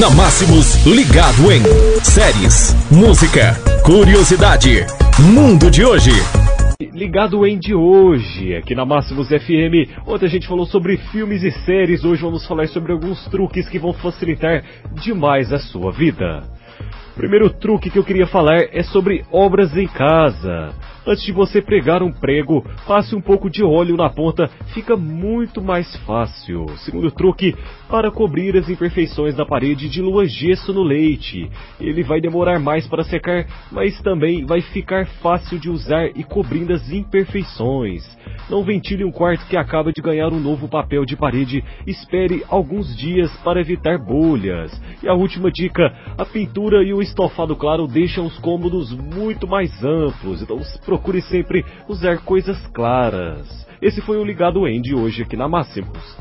Na Máximos, ligado em séries, música, curiosidade, mundo de hoje. Ligado em de hoje, aqui na Máximos FM, onde a gente falou sobre filmes e séries. Hoje vamos falar sobre alguns truques que vão facilitar demais a sua vida. Primeiro truque que eu queria falar é sobre obras em casa. Antes de você pregar um prego, passe um pouco de óleo na ponta, fica muito mais fácil. Segundo truque, para cobrir as imperfeições da parede, dilua gesso no leite. Ele vai demorar mais para secar, mas também vai ficar fácil de usar e cobrindo as imperfeições. Não ventile um quarto que acaba de ganhar um novo papel de parede. Espere alguns dias para evitar bolhas. E a última dica: a pintura e o estofado claro deixam os cômodos muito mais amplos. Então procure sempre usar coisas claras. Esse foi o Ligado End hoje aqui na Máximos.